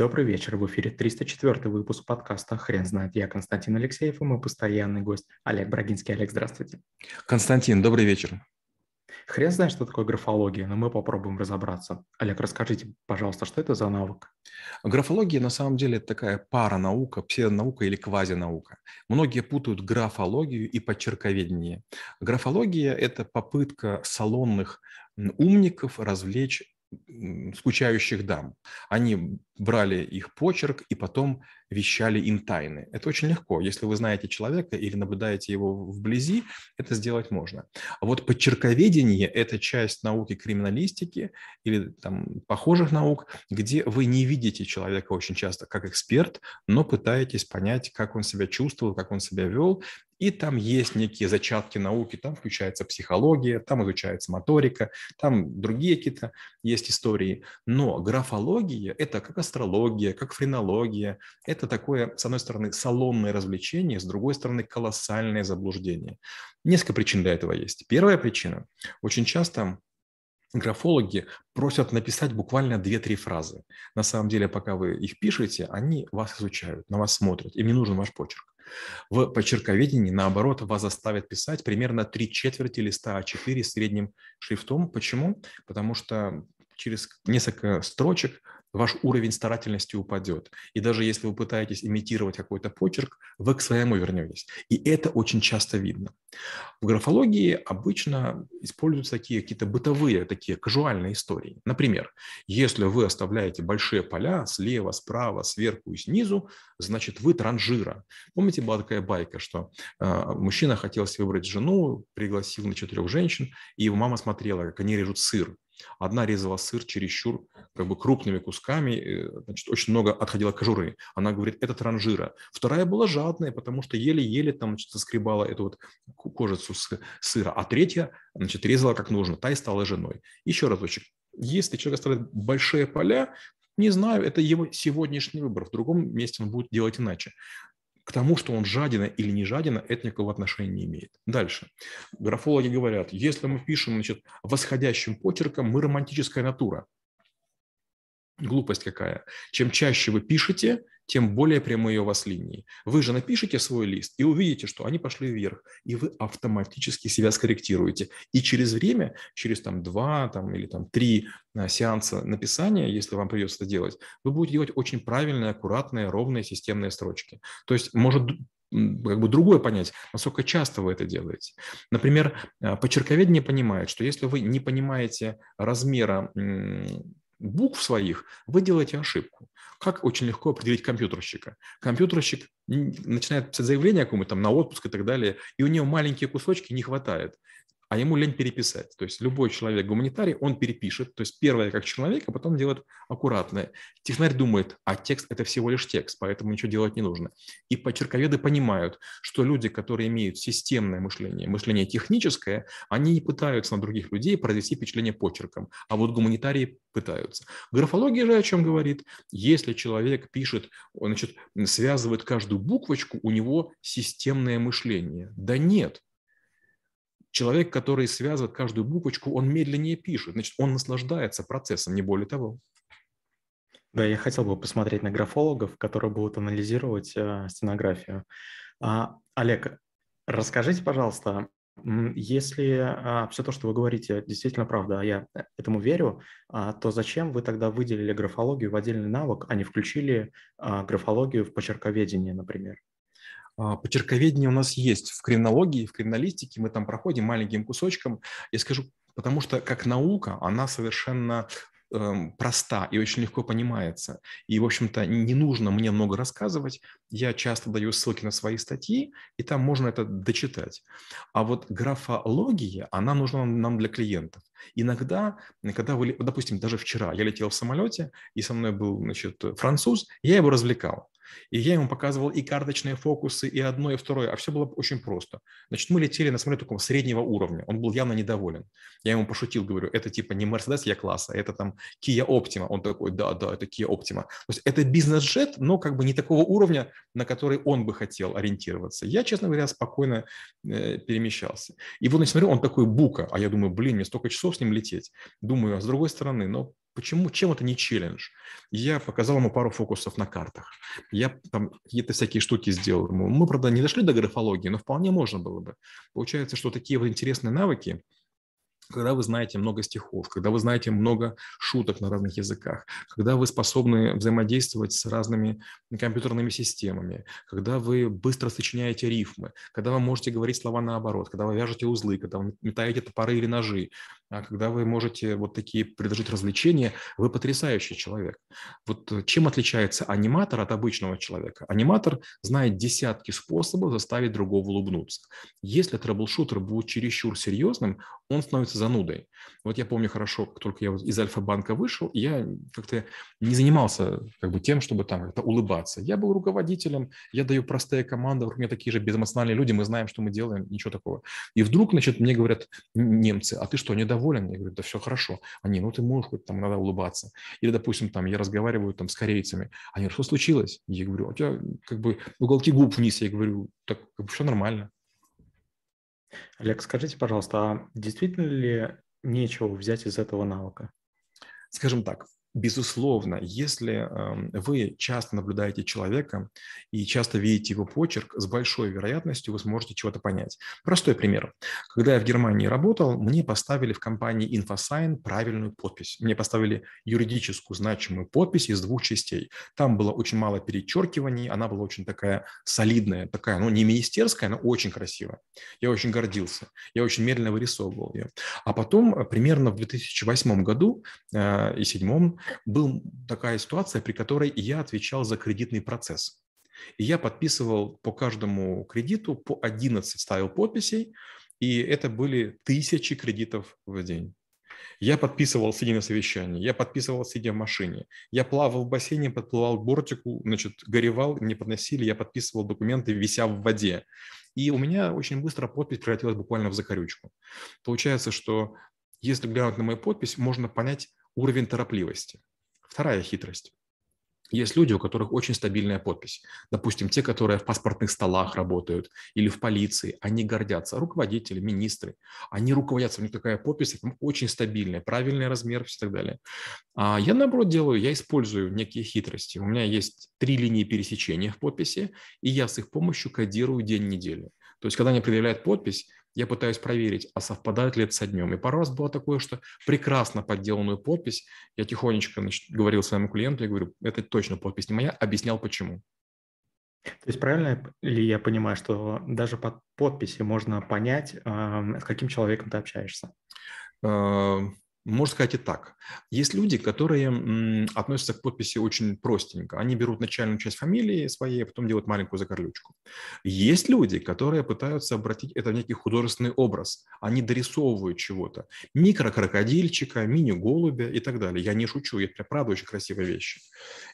Добрый вечер. В эфире 304 выпуск подкаста «Хрен знает». Я Константин Алексеев и мой постоянный гость Олег Брагинский. Олег, здравствуйте. Константин, добрый вечер. Хрен знает, что такое графология, но мы попробуем разобраться. Олег, расскажите, пожалуйста, что это за навык? Графология на самом деле такая пара наука, псевдонаука или квазинаука. Многие путают графологию и подчерковедение. Графология – это попытка салонных умников развлечь скучающих дам. Они брали их почерк и потом вещали им тайны. Это очень легко. Если вы знаете человека или наблюдаете его вблизи, это сделать можно. А вот подчерковедение – это часть науки криминалистики или там, похожих наук, где вы не видите человека очень часто как эксперт, но пытаетесь понять, как он себя чувствовал, как он себя вел, и там есть некие зачатки науки, там включается психология, там изучается моторика, там другие какие-то есть истории. Но графология – это как астрология, как френология. Это такое, с одной стороны, салонное развлечение, с другой стороны, колоссальное заблуждение. Несколько причин для этого есть. Первая причина. Очень часто графологи просят написать буквально 2-3 фразы. На самом деле, пока вы их пишете, они вас изучают, на вас смотрят. Им не нужен ваш почерк. В почерковедении, наоборот, вас заставят писать примерно три четверти листа А4 средним шрифтом. Почему? Потому что через несколько строчек ваш уровень старательности упадет. И даже если вы пытаетесь имитировать какой-то почерк, вы к своему вернетесь. И это очень часто видно. В графологии обычно используются такие какие-то бытовые, такие казуальные истории. Например, если вы оставляете большие поля слева, справа, сверху и снизу, значит, вы транжира. Помните, была такая байка, что э, мужчина хотел себе выбрать жену, пригласил на четырех женщин, и его мама смотрела, как они режут сыр. Одна резала сыр чересчур как бы крупными кусками, э, значит, очень много отходила кожуры. Она говорит, это транжира. Вторая была жадная, потому что еле-еле там значит, соскребала эту вот кожицу с сыра. А третья, значит, резала как нужно. Та и стала женой. Еще разочек. Если человек оставляет большие поля, не знаю, это его сегодняшний выбор. В другом месте он будет делать иначе к тому, что он жадина или не жадина, это никакого отношения не имеет. Дальше. Графологи говорят, если мы пишем значит, восходящим почерком, мы романтическая натура. Глупость какая. Чем чаще вы пишете, тем более прямые у вас линии. Вы же напишите свой лист и увидите, что они пошли вверх, и вы автоматически себя скорректируете. И через время, через там два там, или там три а, сеанса написания, если вам придется это делать, вы будете делать очень правильные, аккуратные, ровные системные строчки. То есть может как бы другое понять, насколько часто вы это делаете. Например, а, почерковедение понимает, что если вы не понимаете размера букв своих, вы делаете ошибку. Как очень легко определить компьютерщика? Компьютерщик начинает писать заявление какому-то там на отпуск и так далее, и у него маленькие кусочки не хватает а ему лень переписать. То есть любой человек гуманитарий, он перепишет. То есть первое как человек, а потом делает аккуратное. Технарь думает, а текст – это всего лишь текст, поэтому ничего делать не нужно. И почерковеды понимают, что люди, которые имеют системное мышление, мышление техническое, они не пытаются на других людей произвести впечатление почерком, а вот гуманитарии пытаются. Графология же о чем говорит? Если человек пишет, значит, связывает каждую буквочку, у него системное мышление. Да нет, Человек, который связывает каждую буквочку, он медленнее пишет. Значит, он наслаждается процессом, не более того. Да, я хотел бы посмотреть на графологов, которые будут анализировать э, стенографию. А, Олег, расскажите, пожалуйста, если а, все то, что вы говорите, действительно правда, а я этому верю, а, то зачем вы тогда выделили графологию в отдельный навык, а не включили а, графологию в почерковедение, например? А, почерковедение у нас есть в криминологии, в криминалистике, мы там проходим маленьким кусочком. Я скажу, потому что как наука, она совершенно эм, проста и очень легко понимается. И, в общем-то, не нужно мне много рассказывать. Я часто даю ссылки на свои статьи, и там можно это дочитать. А вот графология, она нужна нам для клиентов. Иногда, когда вы, допустим, даже вчера я летел в самолете, и со мной был, значит, француз, я его развлекал. И я ему показывал и карточные фокусы, и одно, и второе, а все было очень просто. Значит, мы летели на самолете такого среднего уровня, он был явно недоволен. Я ему пошутил, говорю, это типа не Mercedes Я-класса, это там Kia Optima. Он такой, да, да, это Kia Optima. То есть это бизнес-джет, но как бы не такого уровня, на который он бы хотел ориентироваться. Я, честно говоря, спокойно э, перемещался. И вот, я смотрю, он такой бука, а я думаю, блин, мне столько часов с ним лететь. Думаю, а с другой стороны, но Почему? Чем это не челлендж? Я показал ему пару фокусов на картах. Я там какие-то всякие штуки сделал. Мы, правда, не дошли до графологии, но вполне можно было бы. Получается, что такие вот интересные навыки – когда вы знаете много стихов, когда вы знаете много шуток на разных языках, когда вы способны взаимодействовать с разными компьютерными системами, когда вы быстро сочиняете рифмы, когда вы можете говорить слова наоборот, когда вы вяжете узлы, когда вы метаете топоры или ножи, а когда вы можете вот такие предложить развлечения, вы потрясающий человек. Вот чем отличается аниматор от обычного человека? Аниматор знает десятки способов заставить другого улыбнуться. Если troubleshooter будет чересчур серьезным, он становится занудой. Вот я помню хорошо, как только я из Альфа-банка вышел, я как-то не занимался как бы тем, чтобы там как-то улыбаться. Я был руководителем, я даю простые команды, вокруг меня такие же безэмоциональные люди, мы знаем, что мы делаем, ничего такого. И вдруг, значит, мне говорят немцы, а ты что, недоволен? Я говорю, да все хорошо. Они, ну ты можешь хоть там иногда улыбаться. Или, допустим, там я разговариваю там с корейцами. Они говорят, что случилось? Я говорю, у тебя как бы уголки губ вниз. Я говорю, так как бы все нормально. Олег, скажите, пожалуйста, а действительно ли нечего взять из этого навыка? Скажем так, Безусловно, если эм, вы часто наблюдаете человека и часто видите его почерк, с большой вероятностью вы сможете чего-то понять. Простой пример. Когда я в Германии работал, мне поставили в компании InfoSign правильную подпись. Мне поставили юридическую значимую подпись из двух частей. Там было очень мало перечеркиваний, она была очень такая солидная, такая, ну не министерская, но очень красивая. Я очень гордился. Я очень медленно вырисовывал ее. А потом, э, примерно в 2008 году э, и 2007 была такая ситуация, при которой я отвечал за кредитный процесс. И я подписывал по каждому кредиту по 11 ставил подписей, и это были тысячи кредитов в день. Я подписывал, сидя на совещании, я подписывал, сидя в машине. Я плавал в бассейне, подплывал к бортику, значит, горевал, мне подносили, я подписывал документы, вися в воде. И у меня очень быстро подпись превратилась буквально в закорючку. Получается, что если глянуть на мою подпись, можно понять, Уровень торопливости. Вторая хитрость. Есть люди, у которых очень стабильная подпись. Допустим, те, которые в паспортных столах работают или в полиции, они гордятся. Руководители, министры, они руководятся, у них такая подпись, очень стабильная, правильный размер и так далее. А я, наоборот, делаю, я использую некие хитрости. У меня есть три линии пересечения в подписи, и я с их помощью кодирую день недели. То есть, когда они предъявляют подпись, я пытаюсь проверить, а совпадает ли это со днем. И пару раз было такое, что прекрасно подделанную подпись, я тихонечко значит, говорил своему клиенту, я говорю, это точно подпись не моя, объяснял почему. То есть правильно ли я понимаю, что даже под подписи можно понять, с каким человеком ты общаешься? Можно сказать и так. Есть люди, которые относятся к подписи очень простенько. Они берут начальную часть фамилии своей, а потом делают маленькую закорлючку. Есть люди, которые пытаются обратить это в некий художественный образ. Они дорисовывают чего-то. Микрокрокодильчика, мини-голубя и так далее. Я не шучу, это правда очень красивые вещи.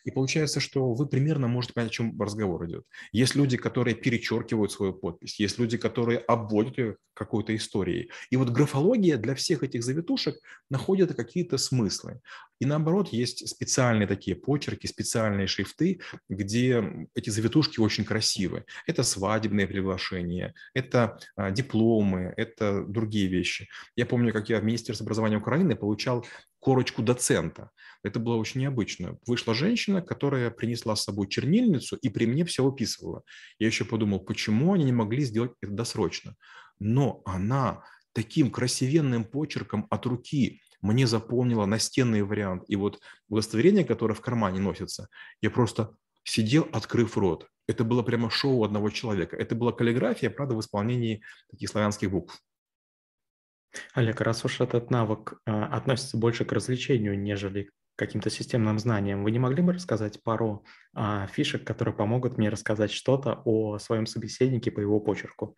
И получается, что вы примерно можете понять, о чем разговор идет. Есть люди, которые перечеркивают свою подпись. Есть люди, которые обводят ее какой-то историей. И вот графология для всех этих завитушек находят какие-то смыслы. И наоборот, есть специальные такие почерки, специальные шрифты, где эти завитушки очень красивы. Это свадебные приглашения, это а, дипломы, это другие вещи. Я помню, как я в Министерстве образования Украины получал корочку доцента. Это было очень необычно. Вышла женщина, которая принесла с собой чернильницу и при мне все выписывала. Я еще подумал, почему они не могли сделать это досрочно. Но она таким красивенным почерком от руки мне запомнила настенный вариант. И вот удостоверение, которое в кармане носится, я просто сидел, открыв рот. Это было прямо шоу одного человека. Это была каллиграфия, правда, в исполнении таких славянских букв. Олег, раз уж этот навык э, относится больше к развлечению, нежели каким-то системным знаниям. Вы не могли бы рассказать пару а, фишек, которые помогут мне рассказать что-то о своем собеседнике по его почерку?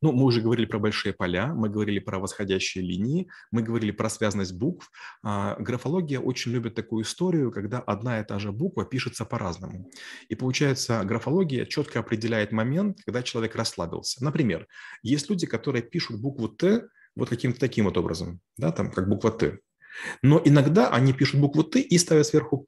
Ну, мы уже говорили про большие поля, мы говорили про восходящие линии, мы говорили про связность букв. А, графология очень любит такую историю, когда одна и та же буква пишется по-разному. И получается, графология четко определяет момент, когда человек расслабился. Например, есть люди, которые пишут букву «Т» вот каким-то таким вот образом, да, там, как буква «Т». Но иногда они пишут букву «Т» и ставят сверху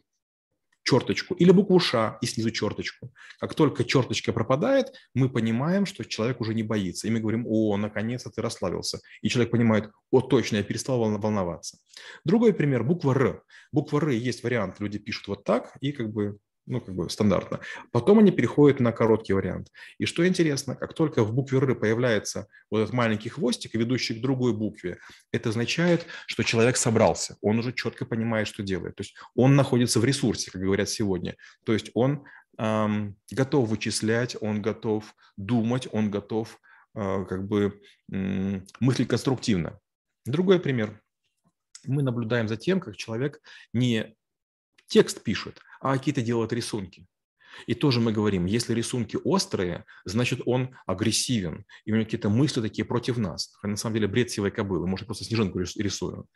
черточку, или букву «Ш» и снизу черточку. Как только черточка пропадает, мы понимаем, что человек уже не боится. И мы говорим, о, наконец-то ты расслабился. И человек понимает, о, точно, я перестал волноваться. Другой пример, буква «Р». Буква «Р» есть вариант, люди пишут вот так, и как бы ну, как бы стандартно. Потом они переходят на короткий вариант. И что интересно, как только в букве «Р» появляется вот этот маленький хвостик, ведущий к другой букве, это означает, что человек собрался, он уже четко понимает, что делает. То есть он находится в ресурсе, как говорят сегодня. То есть он эм, готов вычислять, он готов думать, он готов э, как бы э, мыслить конструктивно. Другой пример. Мы наблюдаем за тем, как человек не текст пишет, а какие-то делают рисунки. И тоже мы говорим, если рисунки острые, значит он агрессивен, и у него какие-то мысли такие против нас. На самом деле бред сивой кобылы, может, просто снежинку рисую.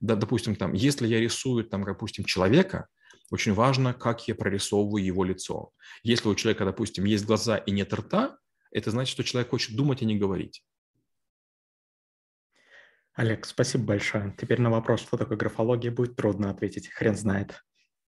Да, допустим, там, если я рисую, там, допустим, человека, очень важно, как я прорисовываю его лицо. Если у человека, допустим, есть глаза и нет рта, это значит, что человек хочет думать, а не говорить. Олег, спасибо большое. Теперь на вопрос, что такое графология, будет трудно ответить. Хрен знает.